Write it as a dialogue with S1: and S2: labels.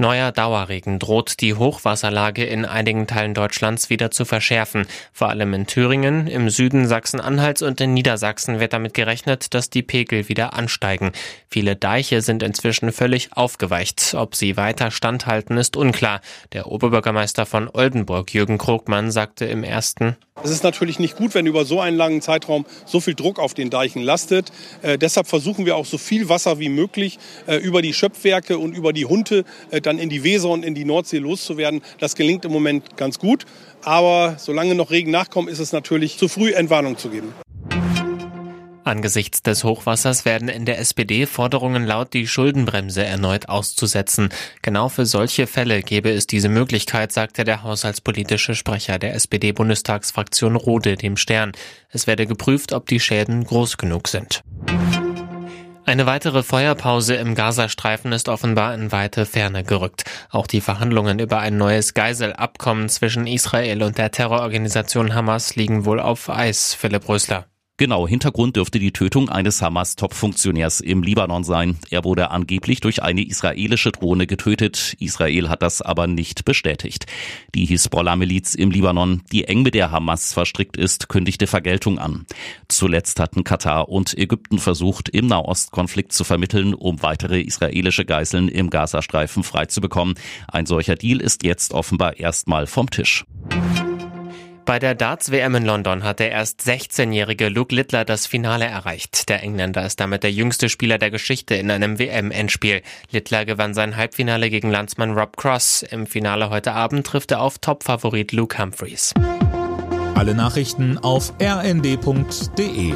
S1: Neuer Dauerregen droht die Hochwasserlage in einigen Teilen Deutschlands wieder zu verschärfen. Vor allem in Thüringen, im Süden Sachsen-Anhalts und in Niedersachsen wird damit gerechnet, dass die Pegel wieder ansteigen. Viele Deiche sind inzwischen völlig aufgeweicht. Ob sie weiter standhalten, ist unklar. Der Oberbürgermeister von Oldenburg, Jürgen Krogmann, sagte im ersten
S2: es ist natürlich nicht gut, wenn über so einen langen Zeitraum so viel Druck auf den Deichen lastet. Äh, deshalb versuchen wir auch so viel Wasser wie möglich äh, über die Schöpfwerke und über die Hunte äh, dann in die Weser und in die Nordsee loszuwerden. Das gelingt im Moment ganz gut. Aber solange noch Regen nachkommt, ist es natürlich zu früh, Entwarnung zu geben.
S1: Angesichts des Hochwassers werden in der SPD Forderungen laut, die Schuldenbremse erneut auszusetzen. Genau für solche Fälle gäbe es diese Möglichkeit, sagte der haushaltspolitische Sprecher der SPD-Bundestagsfraktion Rode dem Stern. Es werde geprüft, ob die Schäden groß genug sind. Eine weitere Feuerpause im Gazastreifen ist offenbar in weite Ferne gerückt. Auch die Verhandlungen über ein neues Geiselabkommen zwischen Israel und der Terrororganisation Hamas liegen wohl auf Eis, Philipp Rösler.
S3: Genau, Hintergrund dürfte die Tötung eines Hamas-Top-Funktionärs im Libanon sein. Er wurde angeblich durch eine israelische Drohne getötet. Israel hat das aber nicht bestätigt. Die Hisbollah-Miliz im Libanon, die eng mit der Hamas verstrickt ist, kündigte Vergeltung an. Zuletzt hatten Katar und Ägypten versucht, im Nahostkonflikt zu vermitteln, um weitere israelische Geiseln im Gazastreifen freizubekommen. Ein solcher Deal ist jetzt offenbar erstmal vom Tisch.
S1: Bei der Darts-WM in London hat der erst 16-jährige Luke Littler das Finale erreicht. Der Engländer ist damit der jüngste Spieler der Geschichte in einem WM-Endspiel. Littler gewann sein Halbfinale gegen Landsmann Rob Cross. Im Finale heute Abend trifft er auf Topfavorit Luke Humphreys.
S4: Alle Nachrichten auf rnd.de